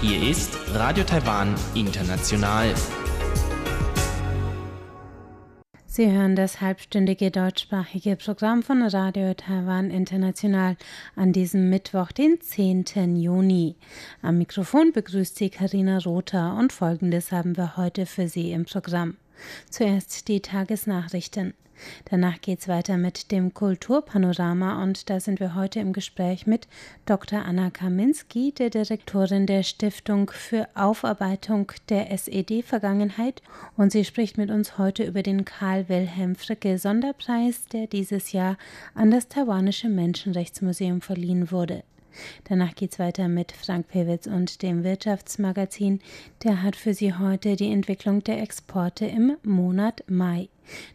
Hier ist Radio Taiwan International. Sie hören das halbstündige deutschsprachige Programm von Radio Taiwan International an diesem Mittwoch, den 10. Juni. Am Mikrofon begrüßt Sie Karina Rother und Folgendes haben wir heute für Sie im Programm. Zuerst die Tagesnachrichten. Danach geht es weiter mit dem Kulturpanorama und da sind wir heute im Gespräch mit Dr. Anna Kaminski, der Direktorin der Stiftung für Aufarbeitung der SED-Vergangenheit und sie spricht mit uns heute über den Karl Wilhelm Fricke Sonderpreis, der dieses Jahr an das taiwanische Menschenrechtsmuseum verliehen wurde. Danach geht's weiter mit Frank Pewitz und dem Wirtschaftsmagazin. Der hat für Sie heute die Entwicklung der Exporte im Monat Mai.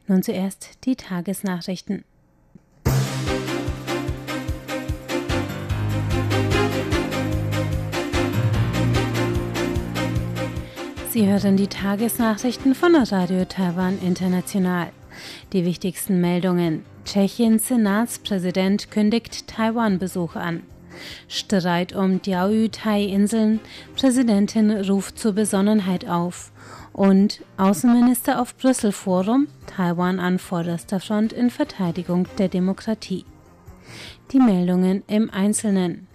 Nun zuerst die Tagesnachrichten. Sie hören die Tagesnachrichten von Radio Taiwan International. Die wichtigsten Meldungen. Tschechiens Senatspräsident kündigt Taiwan-Besuch an. Streit um Diaoyu-Tai-Inseln, Präsidentin ruft zur Besonnenheit auf und Außenminister auf Brüssel-Forum, Taiwan an vorderster Front in Verteidigung der Demokratie. Die Meldungen im Einzelnen.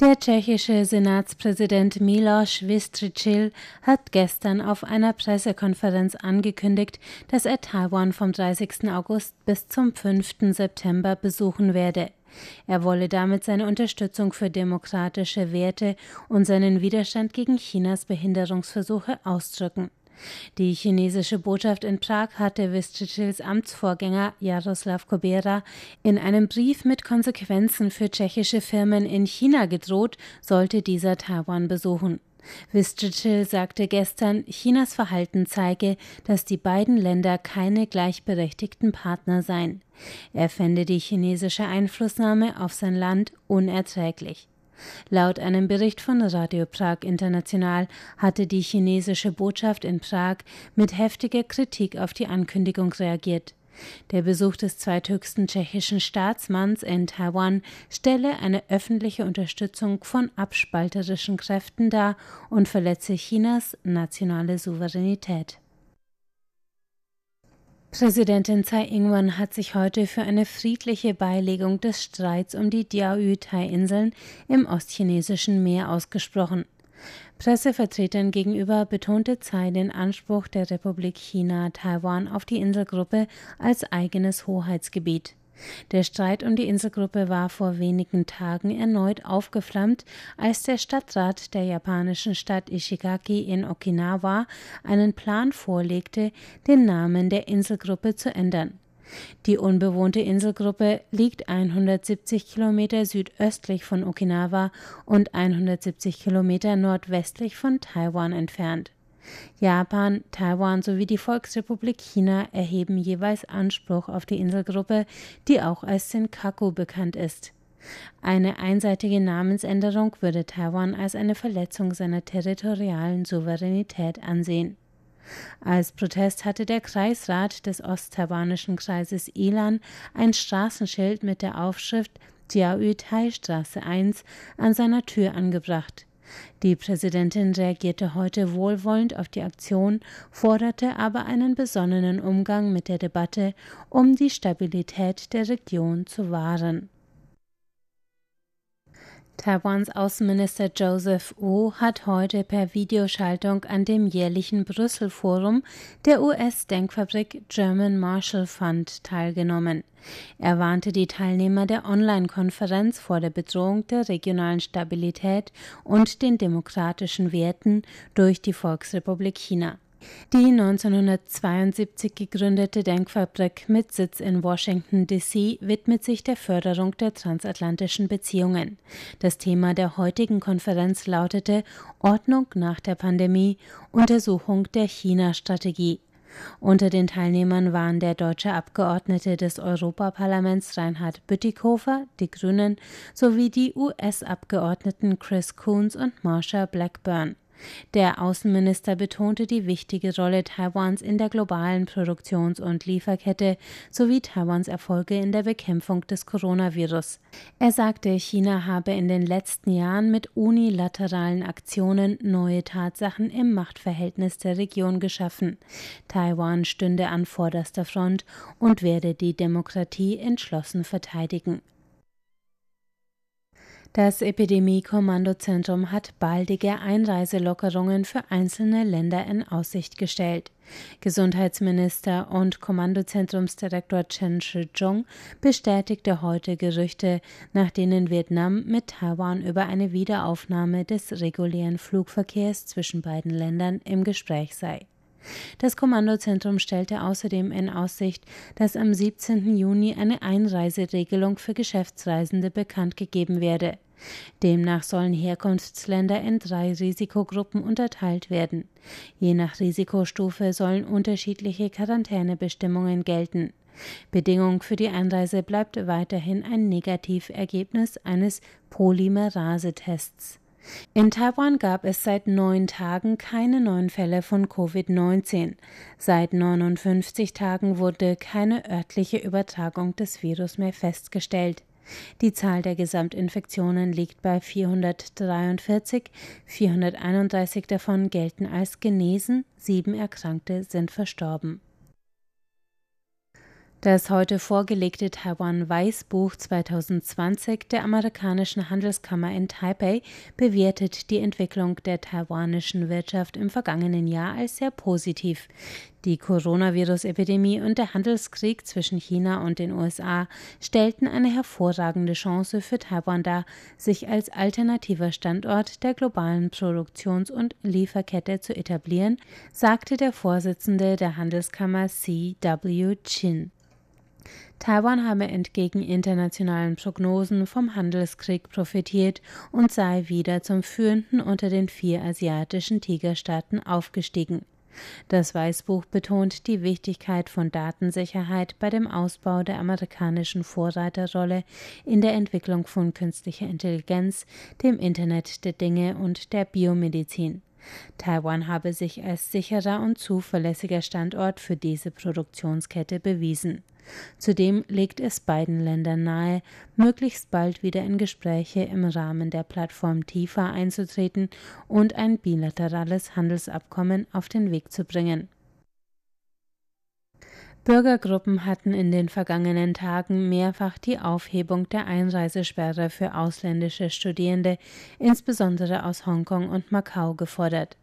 Der tschechische Senatspräsident Miloš Vystrčil hat gestern auf einer Pressekonferenz angekündigt, dass er Taiwan vom 30. August bis zum 5. September besuchen werde. Er wolle damit seine Unterstützung für demokratische Werte und seinen Widerstand gegen Chinas Behinderungsversuche ausdrücken. Die chinesische Botschaft in Prag hatte Vystrčils Amtsvorgänger Jaroslav Kobera in einem Brief mit Konsequenzen für tschechische Firmen in China gedroht, sollte dieser Taiwan besuchen. Vystrčil sagte gestern, Chinas Verhalten zeige, dass die beiden Länder keine gleichberechtigten Partner seien. Er fände die chinesische Einflussnahme auf sein Land unerträglich. Laut einem Bericht von Radio Prag International hatte die chinesische Botschaft in Prag mit heftiger Kritik auf die Ankündigung reagiert. Der Besuch des zweithöchsten tschechischen Staatsmanns in Taiwan stelle eine öffentliche Unterstützung von abspalterischen Kräften dar und verletze Chinas nationale Souveränität. Präsidentin Tsai Ing-wen hat sich heute für eine friedliche Beilegung des Streits um die Diaoyu-Tai-Inseln im ostchinesischen Meer ausgesprochen. Pressevertretern gegenüber betonte Tsai den Anspruch der Republik China, Taiwan auf die Inselgruppe als eigenes Hoheitsgebiet. Der Streit um die Inselgruppe war vor wenigen Tagen erneut aufgeflammt, als der Stadtrat der japanischen Stadt Ishigaki in Okinawa einen Plan vorlegte, den Namen der Inselgruppe zu ändern. Die unbewohnte Inselgruppe liegt 170 Kilometer südöstlich von Okinawa und 170 Kilometer nordwestlich von Taiwan entfernt. Japan, Taiwan sowie die Volksrepublik China erheben jeweils Anspruch auf die Inselgruppe, die auch als Senkaku bekannt ist. Eine einseitige Namensänderung würde Taiwan als eine Verletzung seiner territorialen Souveränität ansehen. Als Protest hatte der Kreisrat des osttaiwanischen Kreises Ilan ein Straßenschild mit der Aufschrift Jiaoyu-Tai Straße 1 an seiner Tür angebracht. Die Präsidentin reagierte heute wohlwollend auf die Aktion, forderte aber einen besonnenen Umgang mit der Debatte, um die Stabilität der Region zu wahren. Taiwans Außenminister Joseph Wu hat heute per Videoschaltung an dem jährlichen Brüssel-Forum der US-Denkfabrik German Marshall Fund teilgenommen. Er warnte die Teilnehmer der Online-Konferenz vor der Bedrohung der regionalen Stabilität und den demokratischen Werten durch die Volksrepublik China. Die 1972 gegründete Denkfabrik mit Sitz in Washington, D.C. widmet sich der Förderung der transatlantischen Beziehungen. Das Thema der heutigen Konferenz lautete Ordnung nach der Pandemie, Untersuchung der China-Strategie. Unter den Teilnehmern waren der deutsche Abgeordnete des Europaparlaments Reinhard Bütikofer, die Grünen, sowie die US-Abgeordneten Chris Coons und Marsha Blackburn. Der Außenminister betonte die wichtige Rolle Taiwans in der globalen Produktions- und Lieferkette sowie Taiwans Erfolge in der Bekämpfung des Coronavirus. Er sagte, China habe in den letzten Jahren mit unilateralen Aktionen neue Tatsachen im Machtverhältnis der Region geschaffen. Taiwan stünde an vorderster Front und werde die Demokratie entschlossen verteidigen. Das Epidemie-Kommandozentrum hat baldige Einreiselockerungen für einzelne Länder in Aussicht gestellt. Gesundheitsminister und Kommandozentrumsdirektor Chen Shih-chung bestätigte heute Gerüchte, nach denen Vietnam mit Taiwan über eine Wiederaufnahme des regulären Flugverkehrs zwischen beiden Ländern im Gespräch sei. Das Kommandozentrum stellte außerdem in Aussicht, dass am 17. Juni eine Einreiseregelung für Geschäftsreisende bekannt gegeben werde. Demnach sollen Herkunftsländer in drei Risikogruppen unterteilt werden. Je nach Risikostufe sollen unterschiedliche Quarantänebestimmungen gelten. Bedingung für die Einreise bleibt weiterhin ein Negativergebnis eines Polymerasetests. In Taiwan gab es seit neun Tagen keine neuen Fälle von Covid-19. Seit 59 Tagen wurde keine örtliche Übertragung des Virus mehr festgestellt. Die Zahl der Gesamtinfektionen liegt bei 443, 431 davon gelten als genesen, sieben Erkrankte sind verstorben. Das heute vorgelegte Taiwan-Weißbuch 2020 der amerikanischen Handelskammer in Taipei bewertet die Entwicklung der taiwanischen Wirtschaft im vergangenen Jahr als sehr positiv. Die Coronavirus-Epidemie und der Handelskrieg zwischen China und den USA stellten eine hervorragende Chance für Taiwan dar, sich als alternativer Standort der globalen Produktions- und Lieferkette zu etablieren, sagte der Vorsitzende der Handelskammer C.W. Chin. Taiwan habe entgegen internationalen Prognosen vom Handelskrieg profitiert und sei wieder zum führenden unter den vier asiatischen Tigerstaaten aufgestiegen. Das Weißbuch betont die Wichtigkeit von Datensicherheit bei dem Ausbau der amerikanischen Vorreiterrolle in der Entwicklung von künstlicher Intelligenz, dem Internet der Dinge und der Biomedizin. Taiwan habe sich als sicherer und zuverlässiger Standort für diese Produktionskette bewiesen. Zudem legt es beiden Ländern nahe, möglichst bald wieder in Gespräche im Rahmen der Plattform TIFA einzutreten und ein bilaterales Handelsabkommen auf den Weg zu bringen. Bürgergruppen hatten in den vergangenen Tagen mehrfach die Aufhebung der Einreisesperre für ausländische Studierende, insbesondere aus Hongkong und Macau, gefordert.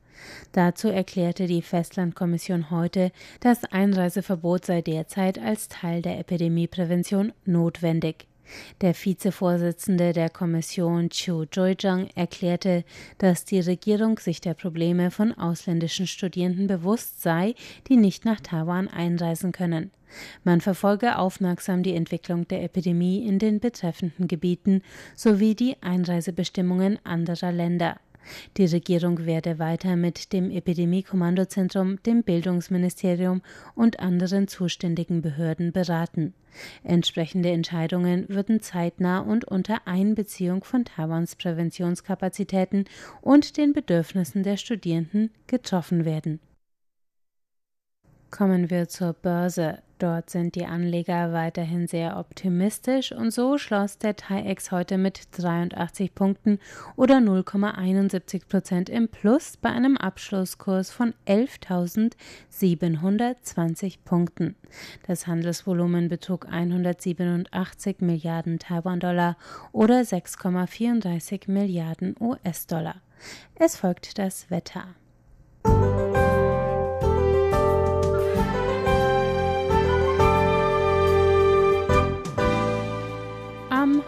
Dazu erklärte die Festlandkommission heute, das Einreiseverbot sei derzeit als Teil der Epidemieprävention notwendig. Der Vizevorsitzende der Kommission Chiu Joijang erklärte, dass die Regierung sich der Probleme von ausländischen Studierenden bewusst sei, die nicht nach Taiwan einreisen können. Man verfolge aufmerksam die Entwicklung der Epidemie in den betreffenden Gebieten sowie die Einreisebestimmungen anderer Länder. Die Regierung werde weiter mit dem Epidemie-Kommandozentrum, dem Bildungsministerium und anderen zuständigen Behörden beraten. Entsprechende Entscheidungen würden zeitnah und unter Einbeziehung von Taiwans Präventionskapazitäten und den Bedürfnissen der Studierenden getroffen werden. Kommen wir zur Börse. Dort sind die Anleger weiterhin sehr optimistisch und so schloss der TAIEX heute mit 83 Punkten oder 0,71 Prozent im Plus bei einem Abschlusskurs von 11.720 Punkten. Das Handelsvolumen betrug 187 Milliarden Taiwan-Dollar oder 6,34 Milliarden US-Dollar. Es folgt das Wetter.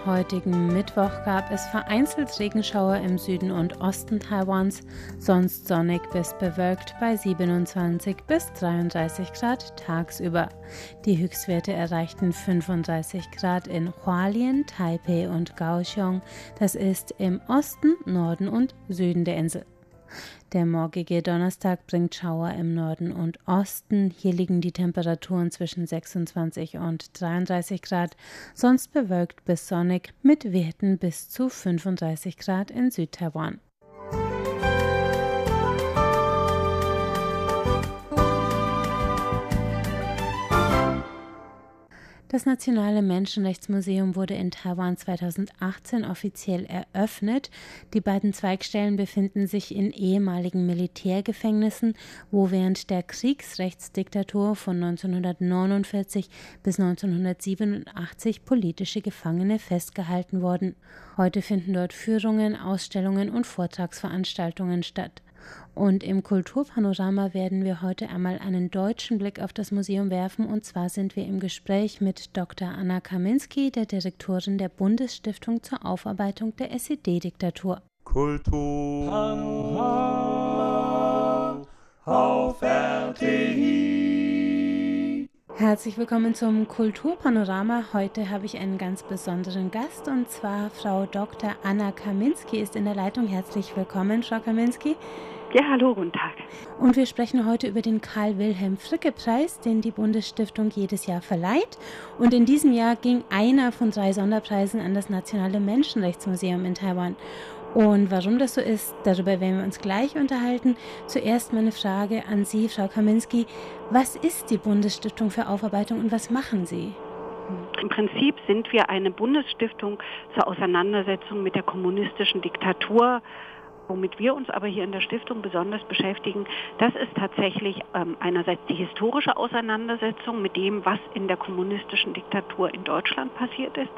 Heutigen Mittwoch gab es vereinzelt Regenschauer im Süden und Osten Taiwans, sonst sonnig bis bewölkt bei 27 bis 33 Grad tagsüber. Die Höchstwerte erreichten 35 Grad in Hualien, Taipei und Kaohsiung, das ist im Osten, Norden und Süden der Insel. Der morgige Donnerstag bringt Schauer im Norden und Osten. Hier liegen die Temperaturen zwischen 26 und 33 Grad, sonst bewölkt bis sonnig mit Werten bis zu 35 Grad in Südtaiwan. Das Nationale Menschenrechtsmuseum wurde in Taiwan 2018 offiziell eröffnet. Die beiden Zweigstellen befinden sich in ehemaligen Militärgefängnissen, wo während der Kriegsrechtsdiktatur von 1949 bis 1987 politische Gefangene festgehalten wurden. Heute finden dort Führungen, Ausstellungen und Vortragsveranstaltungen statt. Und im Kulturpanorama werden wir heute einmal einen deutschen Blick auf das Museum werfen. Und zwar sind wir im Gespräch mit Dr. Anna Kaminski, der Direktorin der Bundesstiftung zur Aufarbeitung der SED-Diktatur. Kulturpanorama auf RTI. Herzlich willkommen zum Kulturpanorama. Heute habe ich einen ganz besonderen Gast und zwar Frau Dr. Anna Kaminski ist in der Leitung. Herzlich willkommen, Frau Kaminski. Ja, hallo, guten Tag. Und wir sprechen heute über den Karl-Wilhelm-Fricke-Preis, den die Bundesstiftung jedes Jahr verleiht. Und in diesem Jahr ging einer von drei Sonderpreisen an das Nationale Menschenrechtsmuseum in Taiwan. Und warum das so ist, darüber werden wir uns gleich unterhalten. Zuerst meine Frage an Sie, Frau Kaminski. Was ist die Bundesstiftung für Aufarbeitung und was machen Sie? Im Prinzip sind wir eine Bundesstiftung zur Auseinandersetzung mit der kommunistischen Diktatur Womit wir uns aber hier in der Stiftung besonders beschäftigen, das ist tatsächlich ähm, einerseits die historische Auseinandersetzung mit dem, was in der kommunistischen Diktatur in Deutschland passiert ist,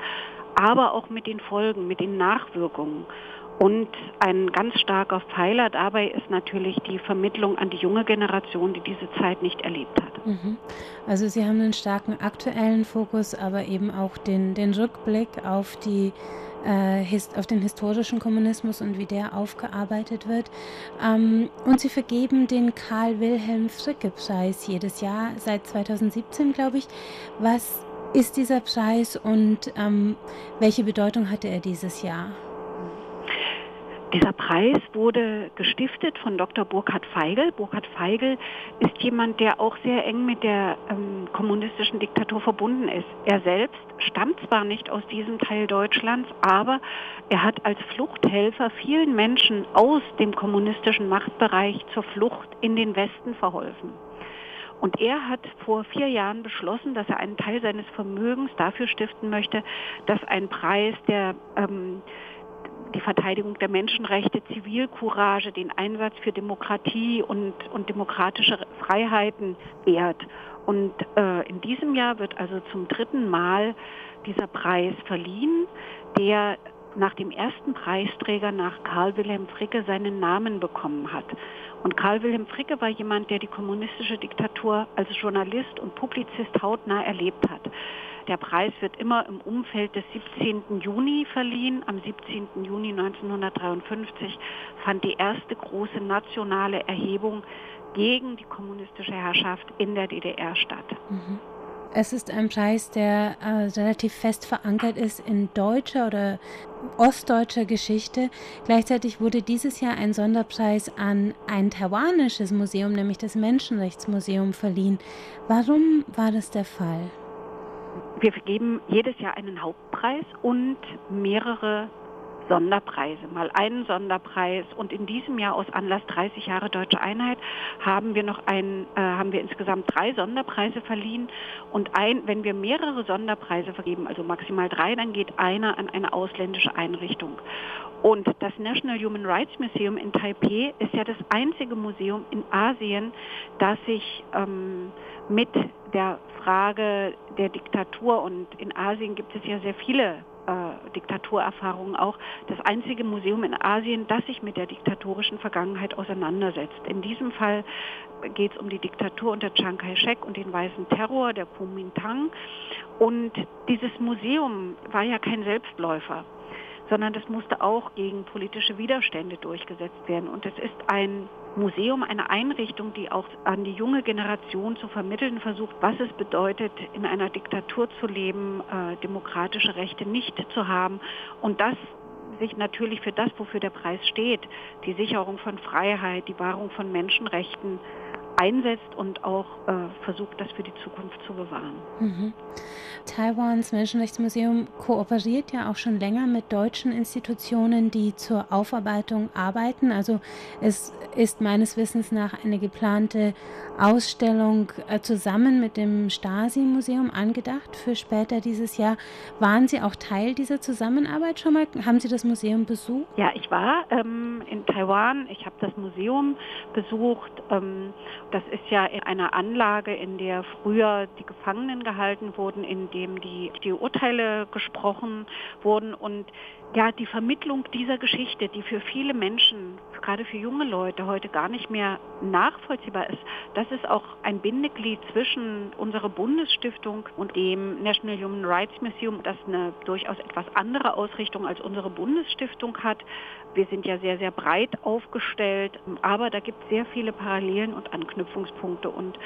aber auch mit den Folgen, mit den Nachwirkungen. Und ein ganz starker Pfeiler dabei ist natürlich die Vermittlung an die junge Generation, die diese Zeit nicht erlebt hat. Mhm. Also Sie haben einen starken aktuellen Fokus, aber eben auch den, den Rückblick auf die äh, auf den historischen Kommunismus und wie der aufgearbeitet wird. Ähm, und sie vergeben den Karl-Wilhelm-Fricke-Preis jedes Jahr, seit 2017, glaube ich. Was ist dieser Preis und ähm, welche Bedeutung hatte er dieses Jahr? Dieser Preis wurde gestiftet von Dr. Burkhard Feigl. Burkhard Feigl ist jemand, der auch sehr eng mit der ähm, kommunistischen Diktatur verbunden ist. Er selbst stammt zwar nicht aus diesem Teil Deutschlands, aber er hat als Fluchthelfer vielen Menschen aus dem kommunistischen Machtbereich zur Flucht in den Westen verholfen. Und er hat vor vier Jahren beschlossen, dass er einen Teil seines Vermögens dafür stiften möchte, dass ein Preis, der ähm, die Verteidigung der Menschenrechte, Zivilcourage, den Einsatz für Demokratie und, und demokratische Freiheiten ehrt. Und äh, in diesem Jahr wird also zum dritten Mal dieser Preis verliehen, der nach dem ersten Preisträger, nach Karl Wilhelm Fricke, seinen Namen bekommen hat. Und Karl Wilhelm Fricke war jemand, der die kommunistische Diktatur als Journalist und Publizist hautnah erlebt hat. Der Preis wird immer im Umfeld des 17. Juni verliehen. Am 17. Juni 1953 fand die erste große nationale Erhebung gegen die kommunistische Herrschaft in der DDR statt. Mhm. Es ist ein Preis, der äh, relativ fest verankert ist in deutscher oder ostdeutscher Geschichte. Gleichzeitig wurde dieses Jahr ein Sonderpreis an ein taiwanisches Museum, nämlich das Menschenrechtsmuseum, verliehen. Warum war das der Fall? Wir vergeben jedes Jahr einen Hauptpreis und mehrere Sonderpreise, mal einen Sonderpreis und in diesem Jahr aus Anlass 30 Jahre Deutsche Einheit haben wir noch ein, äh, haben wir insgesamt drei Sonderpreise verliehen und ein, wenn wir mehrere Sonderpreise vergeben, also maximal drei, dann geht einer an eine ausländische Einrichtung. Und das National Human Rights Museum in Taipei ist ja das einzige Museum in Asien, das sich ähm, mit der Frage der Diktatur und in Asien gibt es ja sehr viele äh, Diktaturerfahrungen auch, das einzige Museum in Asien, das sich mit der diktatorischen Vergangenheit auseinandersetzt. In diesem Fall geht es um die Diktatur unter Chiang Kai-shek und den weißen Terror der Kuomintang. Und dieses Museum war ja kein Selbstläufer sondern das musste auch gegen politische Widerstände durchgesetzt werden. Und es ist ein Museum, eine Einrichtung, die auch an die junge Generation zu vermitteln versucht, was es bedeutet, in einer Diktatur zu leben, äh, demokratische Rechte nicht zu haben. Und das sich natürlich für das, wofür der Preis steht, die Sicherung von Freiheit, die Wahrung von Menschenrechten, einsetzt und auch äh, versucht, das für die Zukunft zu bewahren. Mhm. Taiwans Menschenrechtsmuseum kooperiert ja auch schon länger mit deutschen Institutionen, die zur Aufarbeitung arbeiten. Also es ist meines Wissens nach eine geplante Ausstellung äh, zusammen mit dem Stasi-Museum angedacht für später dieses Jahr. Waren Sie auch Teil dieser Zusammenarbeit schon mal? Haben Sie das Museum besucht? Ja, ich war ähm, in Taiwan. Ich habe das Museum besucht. Ähm, das ist ja in einer Anlage, in der früher die Gefangenen gehalten wurden, in dem die, die Urteile gesprochen wurden und ja, die Vermittlung dieser Geschichte, die für viele Menschen, gerade für junge Leute, heute gar nicht mehr nachvollziehbar ist, das ist auch ein Bindeglied zwischen unserer Bundesstiftung und dem National Human Rights Museum, das eine durchaus etwas andere Ausrichtung als unsere Bundesstiftung hat. Wir sind ja sehr, sehr breit aufgestellt, aber da gibt es sehr viele Parallelen und Anknüpfungspunkte. Und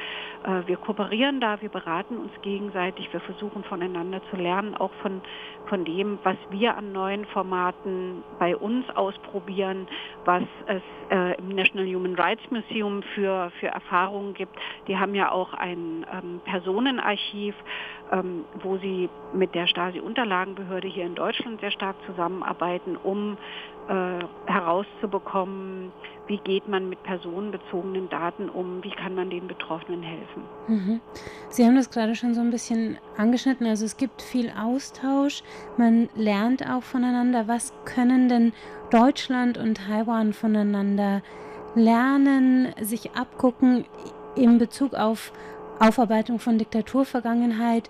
äh, wir kooperieren da, wir beraten uns gegenseitig, wir versuchen voneinander zu lernen, auch von, von dem, was wir an neuen Formaten bei uns ausprobieren, was es äh, im National Human Rights Museum für, für Erfahrungen gibt. Die haben ja auch ein ähm, Personenarchiv, ähm, wo sie mit der Stasi-Unterlagenbehörde hier in Deutschland sehr stark zusammenarbeiten, um äh, herauszubekommen, wie geht man mit personenbezogenen Daten um, wie kann man den Betroffenen helfen. Mhm. Sie haben das gerade schon so ein bisschen angeschnitten, also es gibt viel Austausch, man lernt auch voneinander. Was können denn Deutschland und Taiwan voneinander lernen, sich abgucken in Bezug auf Aufarbeitung von Diktaturvergangenheit?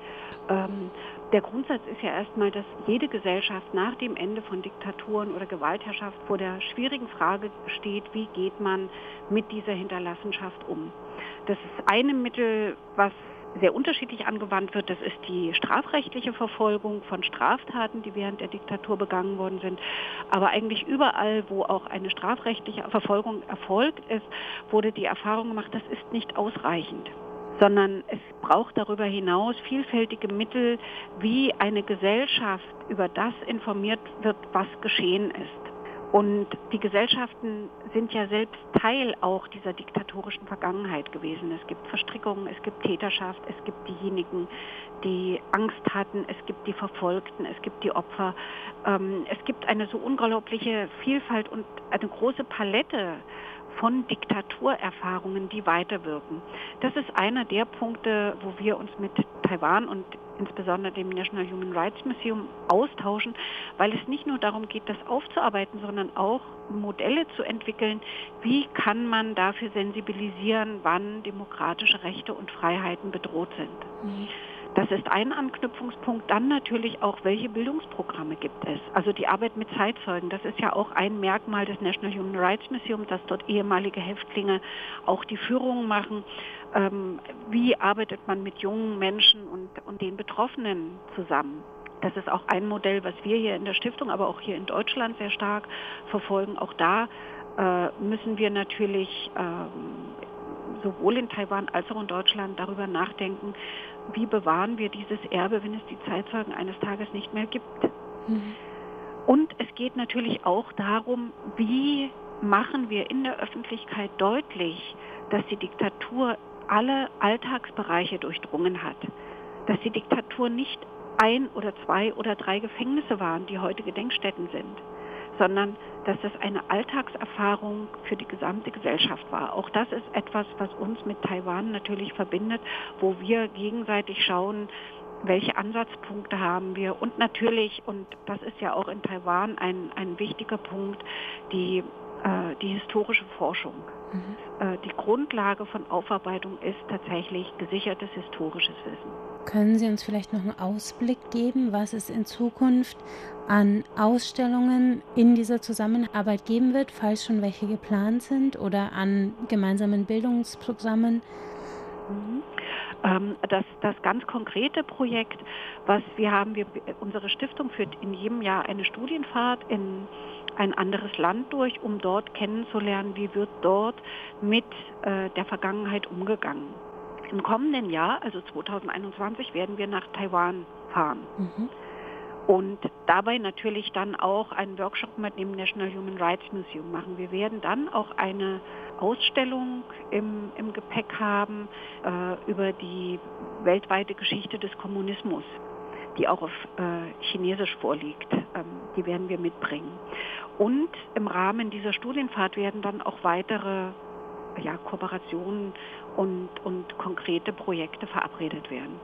Ähm, der Grundsatz ist ja erstmal, dass jede Gesellschaft nach dem Ende von Diktaturen oder Gewaltherrschaft vor der schwierigen Frage steht, wie geht man mit dieser Hinterlassenschaft um. Das ist eine Mittel, was sehr unterschiedlich angewandt wird. Das ist die strafrechtliche Verfolgung von Straftaten, die während der Diktatur begangen worden sind. Aber eigentlich überall, wo auch eine strafrechtliche Verfolgung erfolgt ist, wurde die Erfahrung gemacht, das ist nicht ausreichend sondern es braucht darüber hinaus vielfältige Mittel, wie eine Gesellschaft über das informiert wird, was geschehen ist. Und die Gesellschaften sind ja selbst Teil auch dieser diktatorischen Vergangenheit gewesen. Es gibt Verstrickungen, es gibt Täterschaft, es gibt diejenigen, die Angst hatten, es gibt die Verfolgten, es gibt die Opfer. Ähm, es gibt eine so unglaubliche Vielfalt und eine große Palette von Diktaturerfahrungen, die weiterwirken. Das ist einer der Punkte, wo wir uns mit Taiwan und insbesondere dem National Human Rights Museum austauschen, weil es nicht nur darum geht, das aufzuarbeiten, sondern auch Modelle zu entwickeln, wie kann man dafür sensibilisieren, wann demokratische Rechte und Freiheiten bedroht sind. Mhm. Das ist ein Anknüpfungspunkt. Dann natürlich auch, welche Bildungsprogramme gibt es? Also die Arbeit mit Zeitzeugen, das ist ja auch ein Merkmal des National Human Rights Museum, dass dort ehemalige Häftlinge auch die Führung machen. Ähm, wie arbeitet man mit jungen Menschen und, und den Betroffenen zusammen? Das ist auch ein Modell, was wir hier in der Stiftung, aber auch hier in Deutschland sehr stark verfolgen. Auch da äh, müssen wir natürlich ähm, sowohl in Taiwan als auch in Deutschland darüber nachdenken, wie bewahren wir dieses Erbe, wenn es die Zeitzeugen eines Tages nicht mehr gibt. Mhm. Und es geht natürlich auch darum, wie machen wir in der Öffentlichkeit deutlich, dass die Diktatur alle Alltagsbereiche durchdrungen hat, dass die Diktatur nicht ein oder zwei oder drei Gefängnisse waren, die heute Gedenkstätten sind, sondern dass das eine Alltagserfahrung für die gesamte Gesellschaft war. Auch das ist etwas, was uns mit Taiwan natürlich verbindet, wo wir gegenseitig schauen, welche Ansatzpunkte haben wir und natürlich, und das ist ja auch in Taiwan ein, ein wichtiger Punkt, die, äh, die historische Forschung. Mhm. Äh, die Grundlage von Aufarbeitung ist tatsächlich gesichertes historisches Wissen. Können Sie uns vielleicht noch einen Ausblick geben, was es in Zukunft an Ausstellungen in dieser Zusammenarbeit geben wird, falls schon welche geplant sind oder an gemeinsamen Bildungsprogrammen? Mhm. Ähm, das, das ganz konkrete Projekt, was wir haben, wir, unsere Stiftung führt in jedem Jahr eine Studienfahrt in ein anderes Land durch, um dort kennenzulernen, wie wird dort mit äh, der Vergangenheit umgegangen. Im kommenden Jahr, also 2021, werden wir nach Taiwan fahren. Mhm. und dabei natürlich dann auch einen Workshop mit dem National Human Rights Museum machen. Wir werden dann auch eine Ausstellung im, im Gepäck haben äh, über die weltweite Geschichte des Kommunismus, die auch auf äh, Chinesisch vorliegt. Ähm, die werden wir mitbringen. Und im Rahmen dieser Studienfahrt werden dann auch weitere ja, Kooperationen und, und konkrete Projekte verabredet werden.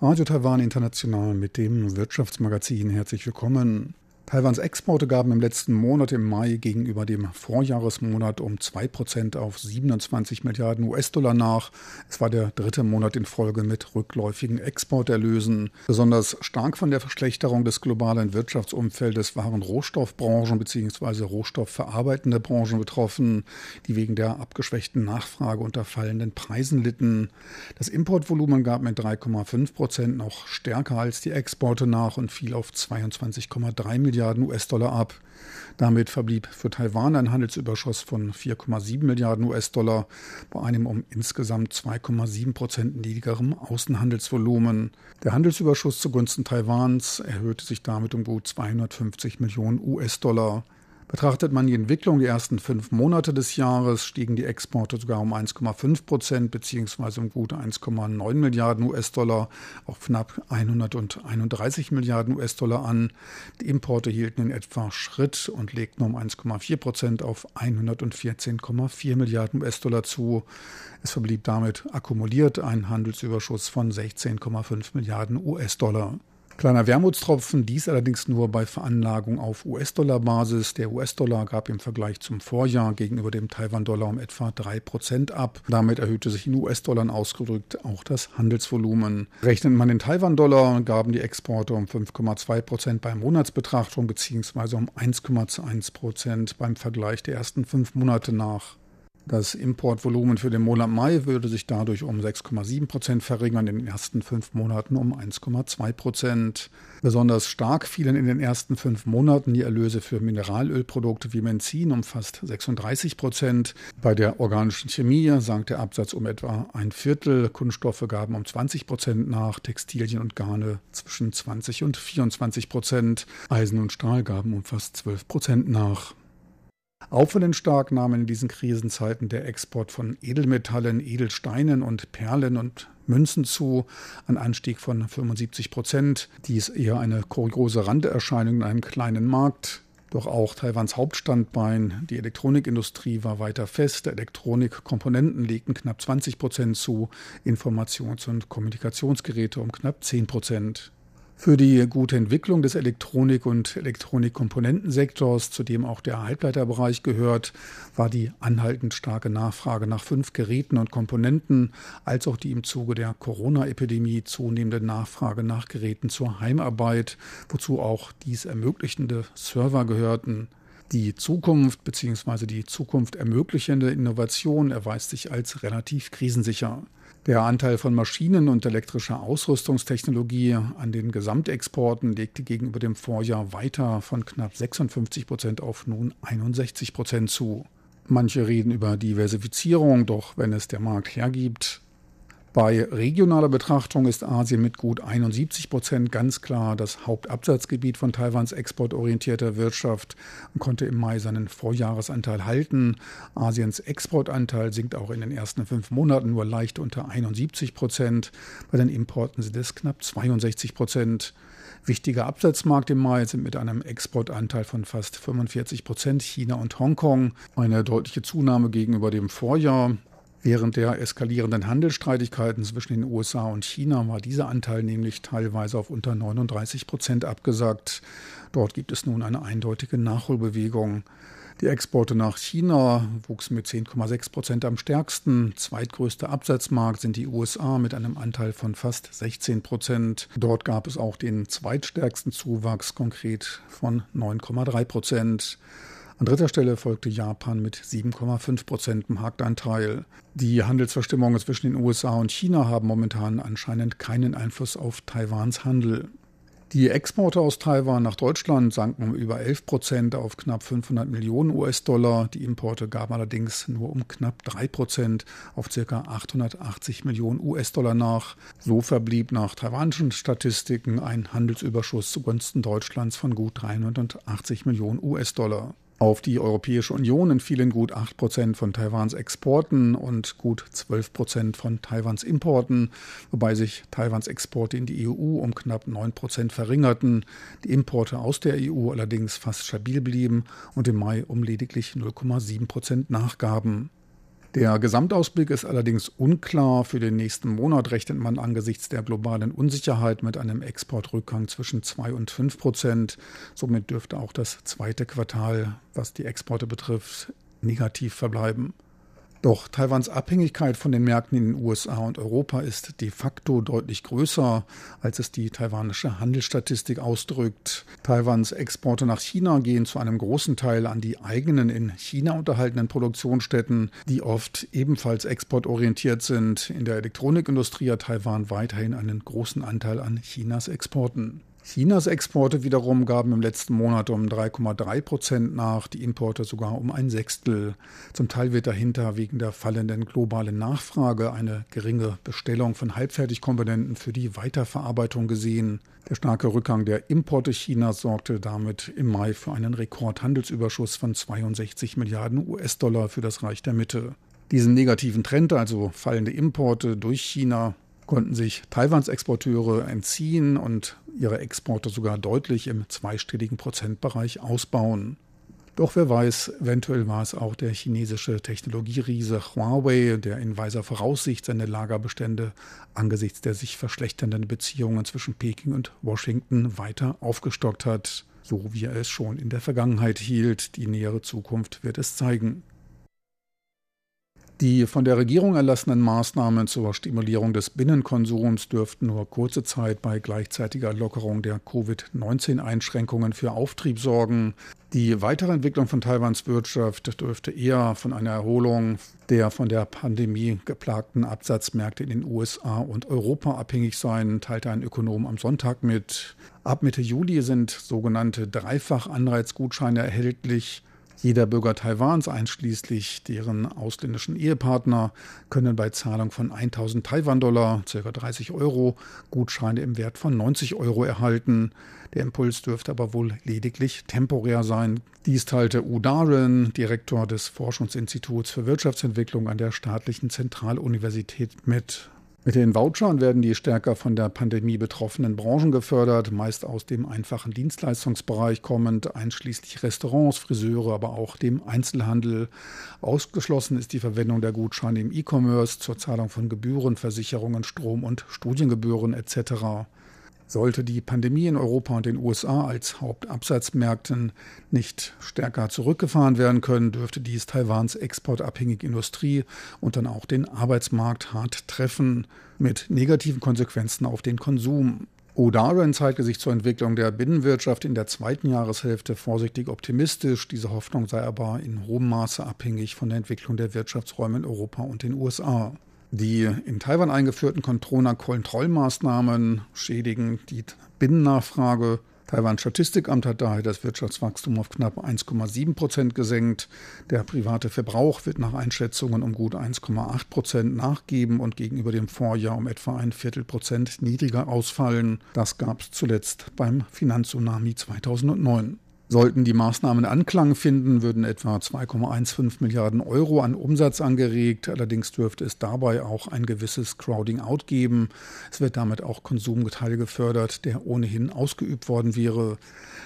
Radio Taiwan International mit dem Wirtschaftsmagazin. Herzlich willkommen. Taiwans Exporte gaben im letzten Monat im Mai gegenüber dem Vorjahresmonat um 2% auf 27 Milliarden US-Dollar nach. Es war der dritte Monat in Folge mit rückläufigen Exporterlösen. Besonders stark von der Verschlechterung des globalen Wirtschaftsumfeldes waren Rohstoffbranchen bzw. rohstoffverarbeitende Branchen betroffen, die wegen der abgeschwächten Nachfrage unter fallenden Preisen litten. Das Importvolumen gab mit 3,5% noch stärker als die Exporte nach und fiel auf 22,3 Milliarden Milliarden US-Dollar ab. Damit verblieb für Taiwan ein Handelsüberschuss von 4,7 Milliarden US-Dollar bei einem um insgesamt 2,7 Prozent niedrigerem Außenhandelsvolumen. Der Handelsüberschuss zugunsten Taiwans erhöhte sich damit um gut 250 Millionen US-Dollar. Betrachtet man die Entwicklung der ersten fünf Monate des Jahres, stiegen die Exporte sogar um 1,5 Prozent bzw. um gut 1,9 Milliarden US-Dollar auf knapp 131 Milliarden US-Dollar an. Die Importe hielten in etwa Schritt und legten um 1,4 Prozent auf 114,4 Milliarden US-Dollar zu. Es verblieb damit akkumuliert ein Handelsüberschuss von 16,5 Milliarden US-Dollar. Kleiner Wermutstropfen, dies allerdings nur bei Veranlagung auf US-Dollar-Basis. Der US-Dollar gab im Vergleich zum Vorjahr gegenüber dem Taiwan-Dollar um etwa 3% ab. Damit erhöhte sich in US-Dollar ausgedrückt auch das Handelsvolumen. Rechnet man den Taiwan-Dollar, gaben die Exporte um 5,2% bei Monatsbetrachtung bzw. um 1,1% beim Vergleich der ersten fünf Monate nach. Das Importvolumen für den Monat Mai würde sich dadurch um 6,7 Prozent verringern, in den ersten fünf Monaten um 1,2 Prozent. Besonders stark fielen in den ersten fünf Monaten die Erlöse für Mineralölprodukte wie Benzin um fast 36 Prozent. Bei der organischen Chemie sank der Absatz um etwa ein Viertel. Kunststoffe gaben um 20 Prozent nach, Textilien und Garne zwischen 20 und 24 Prozent. Eisen und Stahl gaben um fast 12 Prozent nach. Auffallend stark nahm in diesen Krisenzeiten der Export von Edelmetallen, Edelsteinen und Perlen und Münzen zu, ein Anstieg von 75 Prozent. Dies eher eine kuriose Randerscheinung in einem kleinen Markt. Doch auch Taiwans Hauptstandbein, die Elektronikindustrie, war weiter fest. Elektronikkomponenten legten knapp 20 Prozent zu, Informations- und Kommunikationsgeräte um knapp 10 Prozent. Für die gute Entwicklung des Elektronik- und Elektronikkomponentensektors, zu dem auch der Halbleiterbereich gehört, war die anhaltend starke Nachfrage nach fünf Geräten und Komponenten, als auch die im Zuge der Corona-Epidemie zunehmende Nachfrage nach Geräten zur Heimarbeit, wozu auch dies ermöglichende Server gehörten. Die Zukunft bzw. die Zukunft ermöglichende Innovation erweist sich als relativ krisensicher. Der Anteil von Maschinen und elektrischer Ausrüstungstechnologie an den Gesamtexporten legte gegenüber dem Vorjahr weiter von knapp 56 Prozent auf nun 61 Prozent zu. Manche reden über Diversifizierung, doch wenn es der Markt hergibt, bei regionaler Betrachtung ist Asien mit gut 71 Prozent ganz klar das Hauptabsatzgebiet von Taiwans exportorientierter Wirtschaft und konnte im Mai seinen Vorjahresanteil halten. Asiens Exportanteil sinkt auch in den ersten fünf Monaten nur leicht unter 71 Prozent. Bei den Importen sind es knapp 62 Prozent. Wichtiger Absatzmarkt im Mai sind mit einem Exportanteil von fast 45 Prozent China und Hongkong. Eine deutliche Zunahme gegenüber dem Vorjahr. Während der eskalierenden Handelsstreitigkeiten zwischen den USA und China war dieser Anteil nämlich teilweise auf unter 39 Prozent abgesagt. Dort gibt es nun eine eindeutige Nachholbewegung. Die Exporte nach China wuchsen mit 10,6 Prozent am stärksten. Zweitgrößter Absatzmarkt sind die USA mit einem Anteil von fast 16 Prozent. Dort gab es auch den zweitstärksten Zuwachs, konkret von 9,3 Prozent. An dritter Stelle folgte Japan mit 7,5 Prozent Marktanteil. Die Handelsverstimmungen zwischen den USA und China haben momentan anscheinend keinen Einfluss auf Taiwans Handel. Die Exporte aus Taiwan nach Deutschland sanken um über 11 Prozent auf knapp 500 Millionen US-Dollar. Die Importe gaben allerdings nur um knapp 3 Prozent auf ca. 880 Millionen US-Dollar nach. So verblieb nach taiwanischen Statistiken ein Handelsüberschuss zugunsten Deutschlands von gut 380 Millionen US-Dollar. Auf die Europäische Union entfielen gut 8 Prozent von Taiwans Exporten und gut 12 Prozent von Taiwans Importen, wobei sich Taiwans Exporte in die EU um knapp 9 Prozent verringerten, die Importe aus der EU allerdings fast stabil blieben und im Mai um lediglich 0,7 Prozent nachgaben. Der Gesamtausblick ist allerdings unklar. Für den nächsten Monat rechnet man angesichts der globalen Unsicherheit mit einem Exportrückgang zwischen 2 und 5 Prozent. Somit dürfte auch das zweite Quartal, was die Exporte betrifft, negativ verbleiben. Doch Taiwans Abhängigkeit von den Märkten in den USA und Europa ist de facto deutlich größer, als es die taiwanische Handelsstatistik ausdrückt. Taiwans Exporte nach China gehen zu einem großen Teil an die eigenen in China unterhaltenen Produktionsstätten, die oft ebenfalls exportorientiert sind. In der Elektronikindustrie hat Taiwan weiterhin einen großen Anteil an Chinas Exporten. Chinas Exporte wiederum gaben im letzten Monat um 3,3 Prozent nach, die Importe sogar um ein Sechstel. Zum Teil wird dahinter wegen der fallenden globalen Nachfrage eine geringe Bestellung von Halbfertigkomponenten für die Weiterverarbeitung gesehen. Der starke Rückgang der Importe Chinas sorgte damit im Mai für einen Rekordhandelsüberschuss von 62 Milliarden US-Dollar für das Reich der Mitte. Diesen negativen Trend, also fallende Importe durch China, konnten sich Taiwans Exporteure entziehen und ihre Exporte sogar deutlich im zweistelligen Prozentbereich ausbauen. Doch wer weiß, eventuell war es auch der chinesische Technologieriese Huawei, der in weiser Voraussicht seine Lagerbestände angesichts der sich verschlechternden Beziehungen zwischen Peking und Washington weiter aufgestockt hat, so wie er es schon in der Vergangenheit hielt. Die nähere Zukunft wird es zeigen. Die von der Regierung erlassenen Maßnahmen zur Stimulierung des Binnenkonsums dürften nur kurze Zeit bei gleichzeitiger Lockerung der Covid-19-Einschränkungen für Auftrieb sorgen. Die weitere Entwicklung von Taiwans Wirtschaft dürfte eher von einer Erholung der von der Pandemie geplagten Absatzmärkte in den USA und Europa abhängig sein, teilte ein Ökonom am Sonntag mit. Ab Mitte Juli sind sogenannte Dreifach-Anreizgutscheine erhältlich. Jeder Bürger Taiwans, einschließlich deren ausländischen Ehepartner, können bei Zahlung von 1000 Taiwan-Dollar, ca. 30 Euro, Gutscheine im Wert von 90 Euro erhalten. Der Impuls dürfte aber wohl lediglich temporär sein. Dies teilte U Darren, Direktor des Forschungsinstituts für Wirtschaftsentwicklung an der staatlichen Zentraluniversität mit. Mit den Vouchern werden die stärker von der Pandemie betroffenen Branchen gefördert, meist aus dem einfachen Dienstleistungsbereich kommend, einschließlich Restaurants, Friseure, aber auch dem Einzelhandel. Ausgeschlossen ist die Verwendung der Gutscheine im E-Commerce zur Zahlung von Gebühren, Versicherungen, Strom- und Studiengebühren etc. Sollte die Pandemie in Europa und den USA als Hauptabsatzmärkten nicht stärker zurückgefahren werden können, dürfte dies Taiwans exportabhängige Industrie und dann auch den Arbeitsmarkt hart treffen, mit negativen Konsequenzen auf den Konsum. O'Darren zeigte sich zur Entwicklung der Binnenwirtschaft in der zweiten Jahreshälfte vorsichtig optimistisch. Diese Hoffnung sei aber in hohem Maße abhängig von der Entwicklung der Wirtschaftsräume in Europa und den USA. Die in Taiwan eingeführten Corona-Kontrollmaßnahmen schädigen die Binnennachfrage. Taiwan Statistikamt hat daher das Wirtschaftswachstum auf knapp 1,7 Prozent gesenkt. Der private Verbrauch wird nach Einschätzungen um gut 1,8 Prozent nachgeben und gegenüber dem Vorjahr um etwa ein Viertel Prozent niedriger ausfallen. Das gab es zuletzt beim Finanztsunami 2009. Sollten die Maßnahmen Anklang finden, würden etwa 2,15 Milliarden Euro an Umsatz angeregt. Allerdings dürfte es dabei auch ein gewisses Crowding-out geben. Es wird damit auch Konsumgeteil gefördert, der ohnehin ausgeübt worden wäre.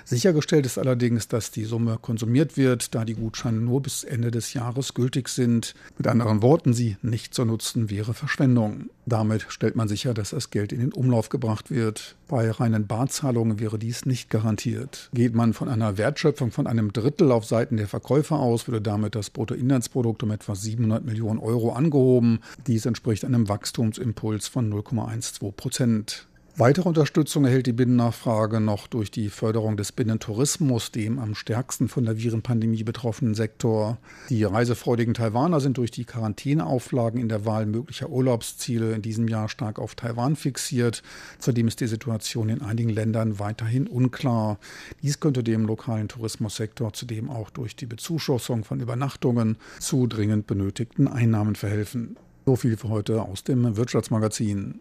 Sichergestellt ist allerdings, dass die Summe konsumiert wird, da die Gutscheine nur bis Ende des Jahres gültig sind. Mit anderen Worten, sie nicht zu nutzen wäre Verschwendung. Damit stellt man sicher, dass das Geld in den Umlauf gebracht wird. Bei reinen Barzahlungen wäre dies nicht garantiert. Geht man von einer Wertschöpfung von einem Drittel auf Seiten der Verkäufer aus, würde damit das Bruttoinlandsprodukt um etwa 700 Millionen Euro angehoben. Dies entspricht einem Wachstumsimpuls von 0,12 Prozent. Weitere Unterstützung erhält die Binnennachfrage noch durch die Förderung des Binnentourismus, dem am stärksten von der Virenpandemie betroffenen Sektor. Die reisefreudigen Taiwaner sind durch die Quarantäneauflagen in der Wahl möglicher Urlaubsziele in diesem Jahr stark auf Taiwan fixiert. Zudem ist die Situation in einigen Ländern weiterhin unklar. Dies könnte dem lokalen Tourismussektor zudem auch durch die Bezuschussung von Übernachtungen zu dringend benötigten Einnahmen verhelfen. So viel für heute aus dem Wirtschaftsmagazin.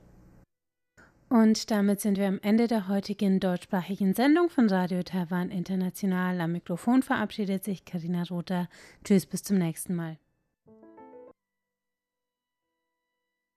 Und damit sind wir am Ende der heutigen deutschsprachigen Sendung von Radio Taiwan International. Am Mikrofon verabschiedet sich Karina Rother. Tschüss, bis zum nächsten Mal.